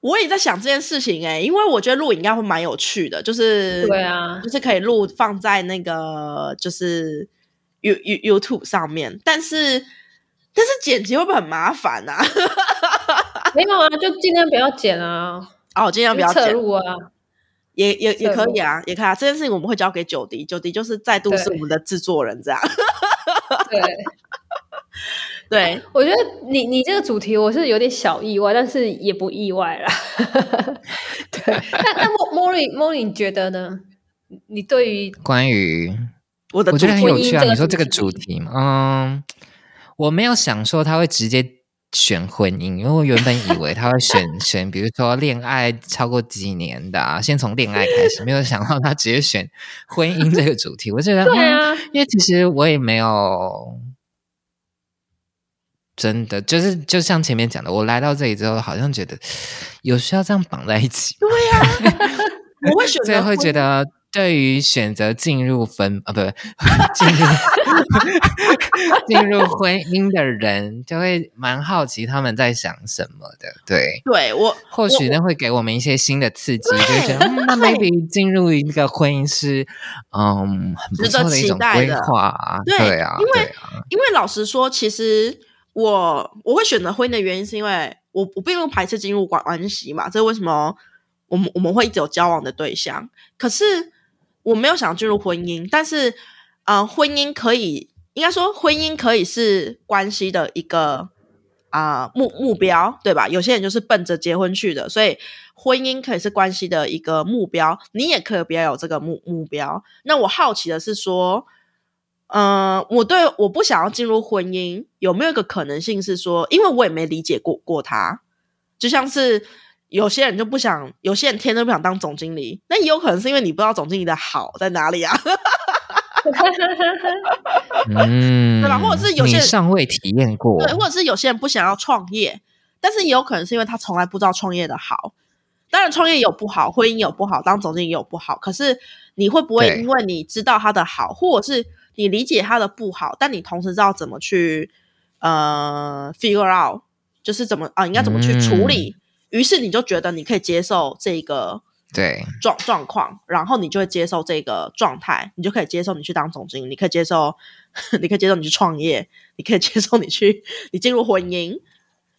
我也在想这件事情哎、欸，因为我觉得录影应该会蛮有趣的，就是对啊，就是可以录放在那个就是 You You YouTube 上面，但是。但是剪辑会不会很麻烦啊？没有啊，就尽量不要剪啊。哦，尽量不要剪。侧录啊，也也也可以啊，也可以啊。这件事情我们会交给九迪，九迪就是再度是我们的制作人，这样。对，对，我觉得你你这个主题我是有点小意外，但是也不意外啦。对，那那莫莫莉莫莉，你觉得呢？你对于关于我的，我觉得很有趣啊。你说这个主题嘛，嗯。我没有想说他会直接选婚姻，因为我原本以为他会选选，比如说恋爱超过几年的啊，先从恋爱开始，没有想到他直接选婚姻这个主题。我觉得，对啊，因为其实我也没有真的就是，就像前面讲的，我来到这里之后，好像觉得 有需要这样绑在一起。对呀，我会选择，所以会觉得。对于选择进入婚啊，不不，进入 进入婚姻的人，就会蛮好奇他们在想什么的。对，对我或许那会给我们一些新的刺激，就觉得、嗯、那 maybe 进入一个婚姻是嗯很不错的一种规划。对，对啊，因为、啊、因为老实说，其实我我会选择婚姻的原因，是因为我我并不排斥进入关关系嘛。这是为什么我们我们会一直有交往的对象，可是。我没有想进入婚姻，但是，呃，婚姻可以，应该说，婚姻可以是关系的一个啊、目目标，对吧？有些人就是奔着结婚去的，所以婚姻可以是关系的一个目标，你也可以不要有这个目目标。那我好奇的是说，嗯、呃，我对我不想要进入婚姻，有没有一个可能性是说，因为我也没理解过过他，就像是。有些人就不想，有些人天生不想当总经理，那也有可能是因为你不知道总经理的好在哪里啊。嗯，对吧？或者是有些人尚未体验过，对，或者是有些人不想要创业，但是也有可能是因为他从来不知道创业的好。当然，创业有不好，婚姻有不好，当总经理有不好。可是你会不会因为你知道他的好，或者是你理解他的不好，但你同时知道怎么去呃 figure out，就是怎么啊，应该怎么去处理？嗯。于是你就觉得你可以接受这个对。状状况，然后你就会接受这个状态，你就可以接受你去当总经理，你可以接受，你可以接受你去创业，你可以接受你去你进入婚姻，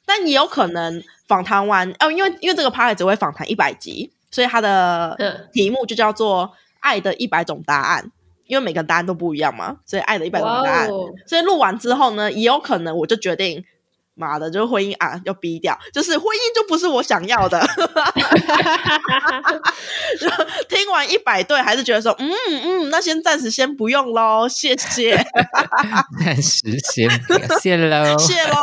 但也有可能访谈完哦，因为因为这个 part 只会访谈一百集，所以它的题目就叫做《爱的一百种答案》，因为每个答案都不一样嘛，所以爱的一百种答案。Wow. 所以录完之后呢，也有可能我就决定。妈的，就是婚姻啊，要逼掉，就是婚姻就不是我想要的。听完一百对，还是觉得说，嗯嗯，那先暂时先不用喽，谢谢。暂时先不用，谢喽，谢喽。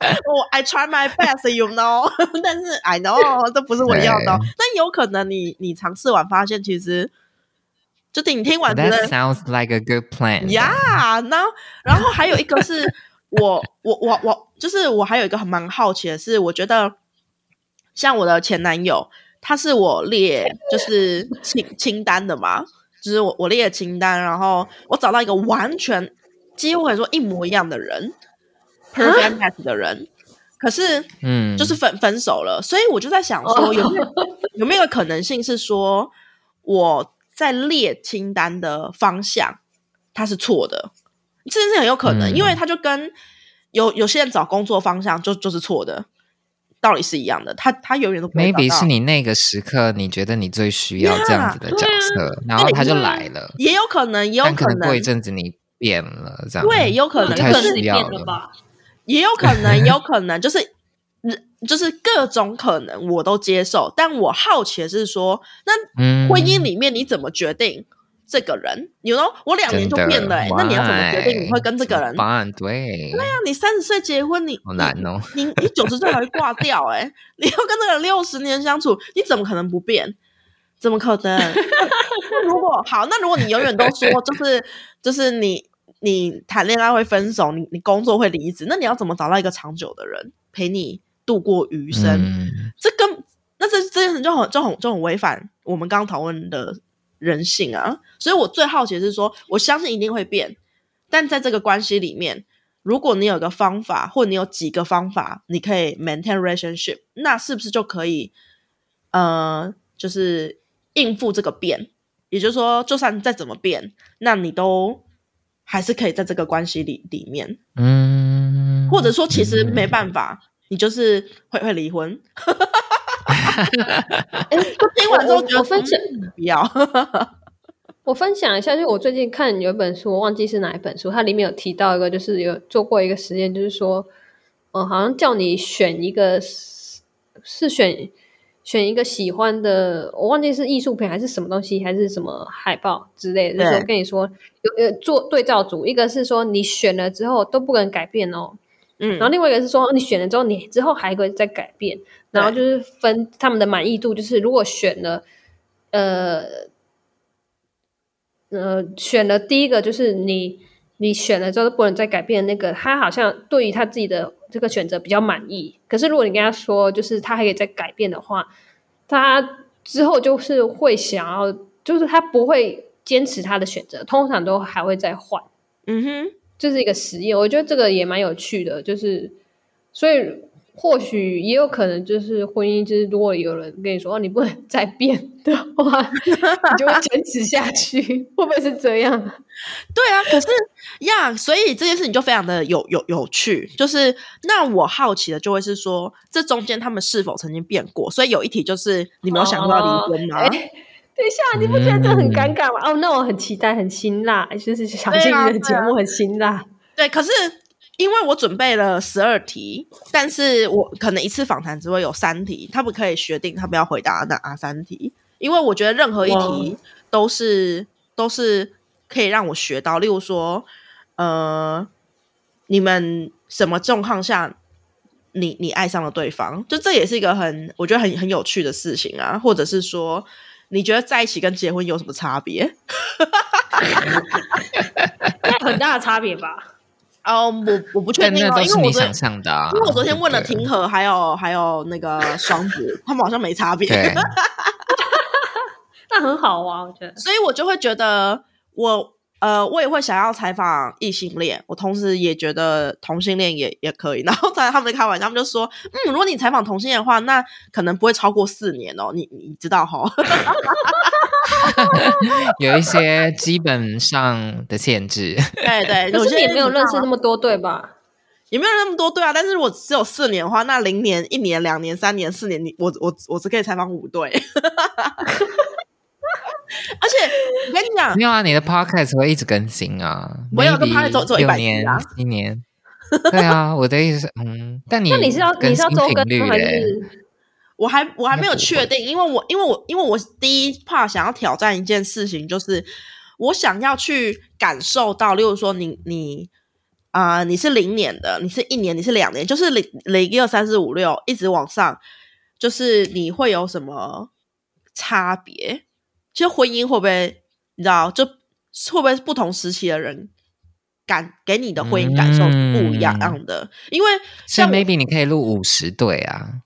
我 I try my best，you know，但是 I know 这不是我要的。但有可能你你尝试完发现，其实就你听完觉得 That sounds like a good plan。Yeah，然后然后还有一个是。我我我我就是我还有一个很蛮好奇的是，我觉得像我的前男友，他是我列就是清清单的嘛，就是我我列的清单，然后我找到一个完全几乎可以说一模一样的人，perfect match 的人，可是嗯，就是分分手了，所以我就在想说，有没有有没有可能性是说我在列清单的方向，它是错的，这件事很有可能，嗯、因为他就跟有有些人找工作方向就就是错的。道理是一样的，他他永远都不会 maybe 是你那个时刻，你觉得你最需要这样子的角色，yeah, 然后他就来了。也有可能，也有可能，过一阵子你变了，这样对，有可能，太需要了吧？也有可能，也有可能，就是就是各种可能我都接受，但我好奇的是说，那婚姻里面你怎么决定？这个人，你说我两年就变了，欸，那你要怎么决定你会跟这个人？对，对啊，你三十岁结婚，你好难哦，你你九十岁还会挂掉，欸，哎，你要跟这个人六十年相处，你怎么可能不变？怎么可能？那如果好，那如果你永远都说就是 就是你你谈恋爱会分手，你你工作会离职，那你要怎么找到一个长久的人陪你度过余生？嗯，这跟那这这件事就很就很就很违反我们刚刚讨论的。人性啊，所以我最好奇的是说，我相信一定会变，但在这个关系里面，如果你有个方法，或你有几个方法，你可以 maintain relationship，那是不是就可以，呃，就是应付这个变？也就是说，就算再怎么变，那你都还是可以在这个关系里里面，嗯，或者说其实没办法，嗯、你就是会会离婚。哎，听完之后我分享不要。我分享一下，就我最近看有一本书，我忘记是哪一本书，它里面有提到一个，就是有做过一个实验，就是说，嗯、呃，好像叫你选一个，是选选一个喜欢的，我忘记是艺术品还是什么东西，还是什么海报之类的，就是说跟你说有有做对照组，一个是说你选了之后都不能改变哦。嗯，然后另外一个是说，你选了之后，你之后还可以再改变，然后就是分他们的满意度，就是如果选了，呃，呃，选了第一个就是你你选了之后不能再改变，那个他好像对于他自己的这个选择比较满意。可是如果你跟他说，就是他还可以再改变的话，他之后就是会想要，就是他不会坚持他的选择，通常都还会再换。嗯哼。这是一个实验，我觉得这个也蛮有趣的，就是所以或许也有可能就是婚姻，就是如果有人跟你说哦，你不能再变的话，你就会坚持下去，会不会是这样？对啊，可是呀，yeah, 所以这件事情就非常的有有有趣，就是那我好奇的就会是说，这中间他们是否曾经变过？所以有一题就是你没有想过要离婚吗？哦欸等一下，你不觉得这很尴尬吗？嗯、哦，那我很期待，很辛辣，就是想进你的节目很辛辣。对，可是因为我准备了十二题，但是我可能一次访谈只会有三题，他们可以决定他们要回答哪三题，因为我觉得任何一题都是都是可以让我学到，例如说，呃，你们什么状况下你你爱上了对方，就这也是一个很我觉得很很有趣的事情啊，或者是说。你觉得在一起跟结婚有什么差别？很大的差别吧？哦，我我不确定，因为我是你想象的啊。因为我昨天问了庭和，还有还有那个双子，他们好像没差别。那很好啊，我觉得。所以我就会觉得我。呃，我也会想要采访异性恋，我同时也觉得同性恋也也可以。然后在他们开玩笑，他们就说：“嗯，如果你采访同性恋的话，那可能不会超过四年哦。你”你你知道哈？有一些基本上的限制。对对，可是也没有认识那么多对吧？也没有那么多对啊。但是如果只有四年的话，那零年、一年、两年、三年、四年，你我我我只可以采访五对。而且我跟你讲，没有啊，你的 podcast 会一直更新啊。我有个 podcast 做做一百年、一年。对啊，我的意思是，嗯，但你那你是要你是要周更还是？我还我还没有确定，因为我因为我因为我第一 part 想要挑战一件事情，就是我想要去感受到，例如说你你啊、呃，你是零年的，你是一年，你是两年，就是零零一二三四五六一直往上，就是你会有什么差别？其实婚姻会不会，你知道，就会不会不同时期的人感给你的婚姻感受是不一样的？嗯、因为像 maybe 你可以录五十对啊，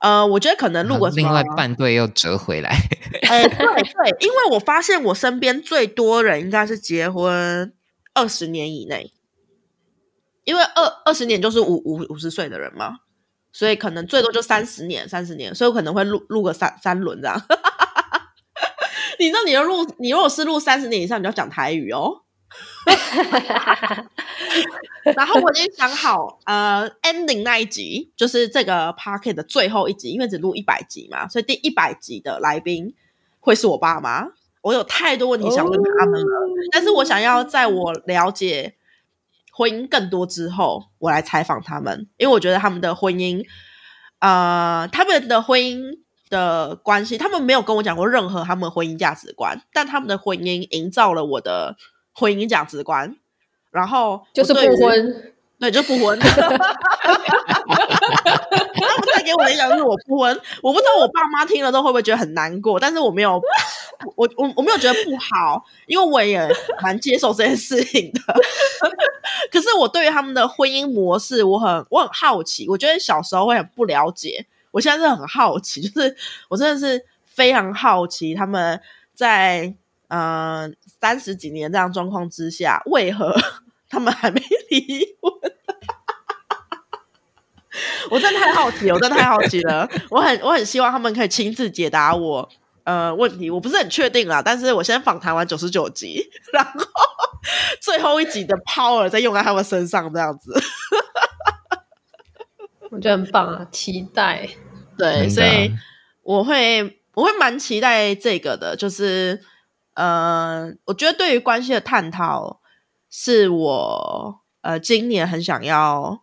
呃，我觉得可能录个另外半对又折回来。哎、欸，对对，因为我发现我身边最多人应该是结婚二十年以内，因为二二十年就是五五五十岁的人嘛，所以可能最多就三十年，三十年，所以我可能会录录个三三轮这样。你知道你要录，你如果是录三十年以上，你就要讲台语哦。然后我已经想好，呃，ending 那一集就是这个 parket 的最后一集，因为只录一百集嘛，所以第一百集的来宾会是我爸妈。我有太多问题想问他们了，哦、但是我想要在我了解婚姻更多之后，我来采访他们，因为我觉得他们的婚姻，呃，他们的婚姻的关系，他们没有跟我讲过任何他们婚姻价值观，但他们的婚姻营造了我的婚姻价值观，然后就是不婚，对，就不婚。他们带给我的影响是我不婚，我不知道我爸妈听了之后会不会觉得很难过，但是我没有，我我我没有觉得不好，因为我也蛮接受这件事情的。可是我对于他们的婚姻模式，我很我很好奇，我觉得小时候会很不了解，我现在是很好奇，就是我真的是非常好奇他们在。嗯、呃，三十几年这样状况之下，为何 他们还没离婚？我真的太好奇，我真的太好奇了。我很我很希望他们可以亲自解答我呃问题。我不是很确定啦，但是我先访谈完九十九集，然后 最后一集的 power 再用在他们身上，这样子。我觉得很棒啊，期待。对，所以我会我会蛮期待这个的，就是。呃，我觉得对于关系的探讨是我呃今年很想要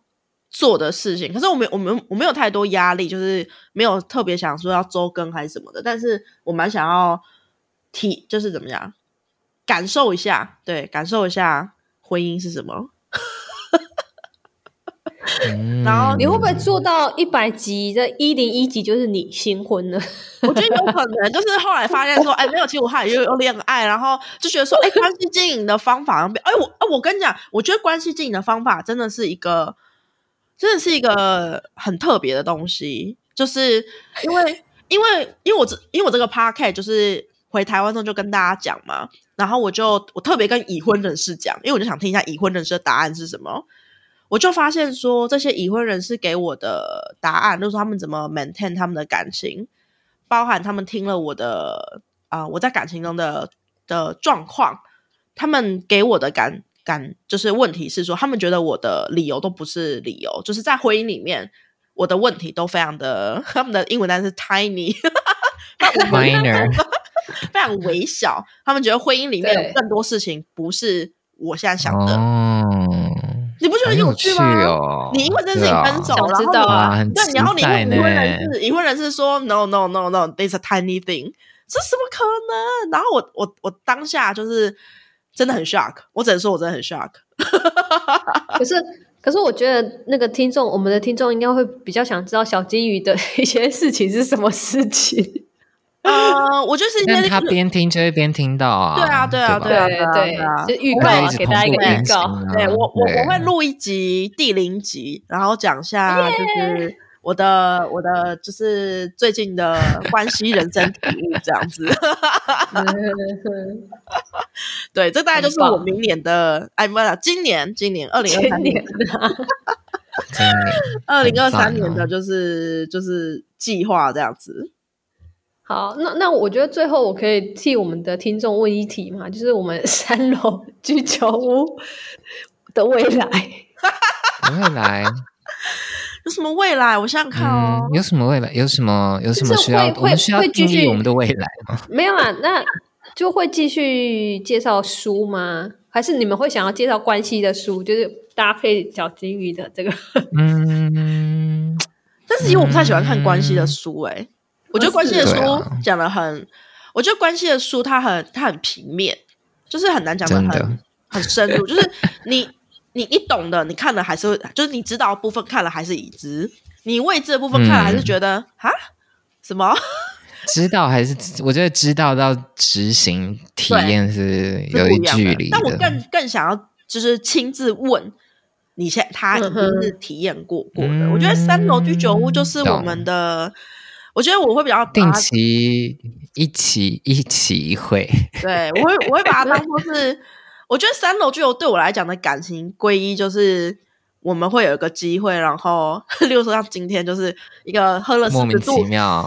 做的事情。可是我没我没我没有太多压力，就是没有特别想说要周更还是什么的。但是我蛮想要体，就是怎么样感受一下，对，感受一下婚姻是什么。然后你会不会做到一百集？这一零一集就是你新婚了？我觉得有可能，就是后来发现说，哎，没有，其实我还有有恋爱，然后就觉得说，哎，关系经营的方法，哎，我，哎，我跟你讲，我觉得关系经营的方法真的是一个，真的是一个很特别的东西，就是因为，因为，因为我这，因为我这个 podcast 就是回台湾之后就跟大家讲嘛，然后我就我特别跟已婚人士讲，因为我就想听一下已婚人士的答案是什么。我就发现说，这些已婚人士给我的答案，就是他们怎么 maintain 他们的感情，包含他们听了我的啊、呃，我在感情中的的状况，他们给我的感感就是问题是说，他们觉得我的理由都不是理由，就是在婚姻里面，我的问题都非常的，他们的英文单词是 tiny，minor，非常微小，他们觉得婚姻里面有更多事情不是我现在想的。你不觉得很有趣吗？哦、你因为这事情分手，啊、然后你对，啊、然后你已婚人士，已婚人士说 no no no no，it's a tiny thing，这怎么可能？然后我我我当下就是真的很 shock，我只能说我真的很 shock。可是可是我觉得那个听众，我们的听众应该会比较想知道小金鱼的一些事情是什么事情。呃，我就是因为他边听就会边听到啊，对啊，对啊，对啊，对啊，就预告给大家一个预告。对我，我我会录一集第零集，然后讲一下就是我的我的就是最近的关系人生体悟这样子。对，这大概就是我明年的，哎，不是，今年，今年二零二三年，今年二零二三年的就是就是计划这样子。好，那那我觉得最后我可以替我们的听众问一题嘛，就是我们 三楼居酒屋的未来，未来 有什么未来？我想想看哦、嗯，有什么未来？有什么有什么需要？我们需要定义我们的未来吗？没有啊，那就会继续介绍书吗？还是你们会想要介绍关系的书，就是搭配小金鱼的这个？嗯，但是因为我不太喜欢看关系的书、欸，哎。我觉得关系的书讲的很，啊、我觉得关系的书它很它很平面，就是很难讲的很的很深入。就是你你你懂的，你看了还是会，就是你知道的部分看了还是已知，你未知的部分看了还是觉得啊、嗯、什么？知道还是我觉得知道到执行体验是有一距离。但我更更想要就是亲自问你现他已经是体验过过的。嗯、我觉得三楼居酒屋就是我们的。我觉得我会比较定期一起一起会，对我会我会把它当做是，我觉得三楼就有对我来讲的感情归一就是我们会有一个机会，然后 例如说像今天就是一个喝了四十度，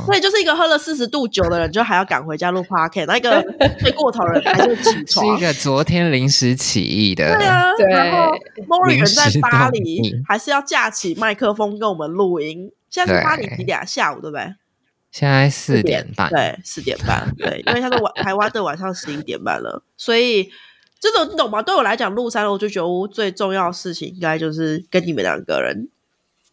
对，就是一个喝了四十度酒的人，就还要赶回家录 podcast，那一个睡过头的人还是起床。是一个昨天临时起意的，对啊。对然后 Mori 人在巴黎，还是要架起麦克风跟我们录音。现在是巴黎几点啊？下午对不对？现在四点半，对，四点半，对，因为他是晚台湾的晚上十一点半了，所以。这种你懂吗？对我来讲，录三楼居酒屋最重要的事情，应该就是跟你们两个人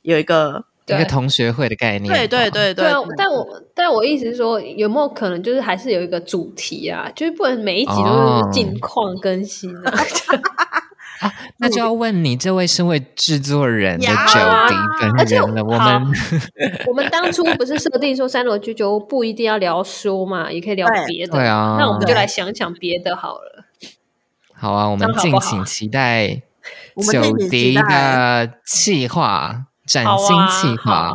有一个一个同学会的概念。对对对对。但我但我意思是说，有没有可能就是还是有一个主题啊？就是不能每一集都是近况更新啊？啊，那就要问你这位身为制作人的九迪本人了。我们我们当初不是设定说三楼居酒屋不一定要聊书嘛，也可以聊别的。对啊，那我们就来想想别的好了。好啊，我们敬请期待九迪的企划，崭新企划。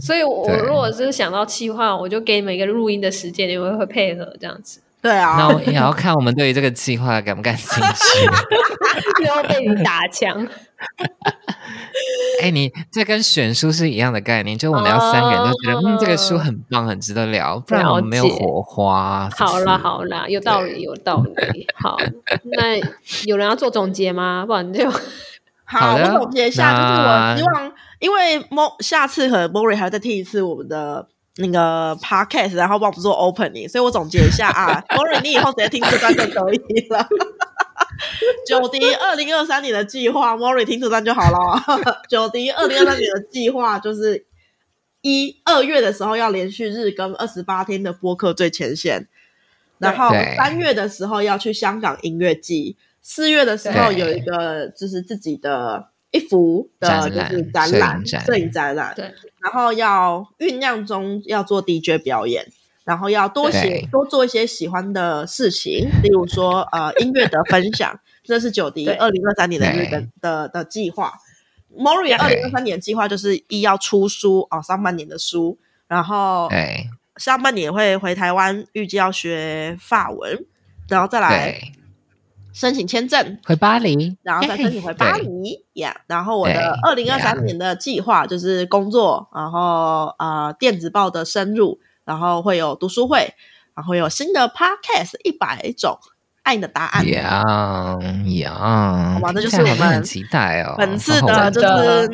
所以我，我如果是想到企划，我就给你们一个录音的时间，你们会配合这样子。对啊，那我也要看我们对于这个计划感不感兴趣，又要被你打枪。哎，你这跟选书是一样的概念，就我们要三个人都觉得，嗯，这个书很棒，很值得聊，不然我们没有火花。好啦，好啦，有道理，有道理。好，那有人要做总结吗？不然就好，我总结一下，就是我希望，因为下次和 Mori 还要再听一次我们的。那个 podcast，然后帮我们做 opening，所以我总结一下啊，Mori，你以后直接听这段就可以了。九迪二零二三年的计划，Mori 听这段就好了。九迪二零二三年的计划就是一二月的时候要连续日更二十八天的播客最前线，然后三月的时候要去香港音乐季，四月的时候有一个就是自己的。一幅的就是展览，摄影展览。对，然后要酝酿中要做 DJ 表演，然后要多写多做一些喜欢的事情，例如说呃音乐的分享，这是九迪二零二三年的日本的的计划。Mori 二零二三年计划就是一要出书哦，上半年的书，然后上半年会回台湾，预计要学法文，然后再来。申请签证回巴黎，然后再申请回巴黎呀。Yeah, 然后我的二零二三年的计划就是工作，然后呃电子报的深入，然后会有读书会，然后有新的 podcast 一百种爱的答案。呀呀，好吧，这就是我们很期待哦，本次的就是。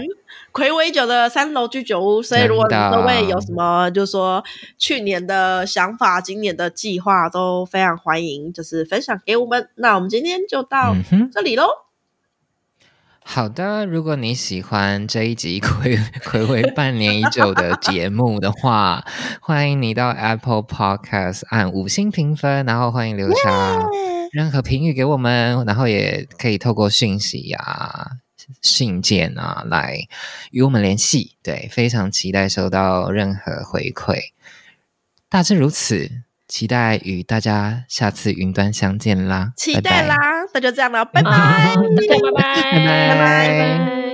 睽违久的三楼居酒屋，所以如果各位有什么，就是说去年的想法、今年的计划，都非常欢迎，就是分享给我们。那我们今天就到这里喽。嗯、好的，如果你喜欢这一集暌暌违半年已久的节目的话，欢迎你到 Apple Podcast 按五星评分，然后欢迎留下任何评语给我们，然后也可以透过讯息呀、啊。信件啊，来与我们联系。对，非常期待收到任何回馈。大致如此，期待与大家下次云端相见啦！期待啦！那就这样了，拜拜，拜拜，拜拜，拜拜。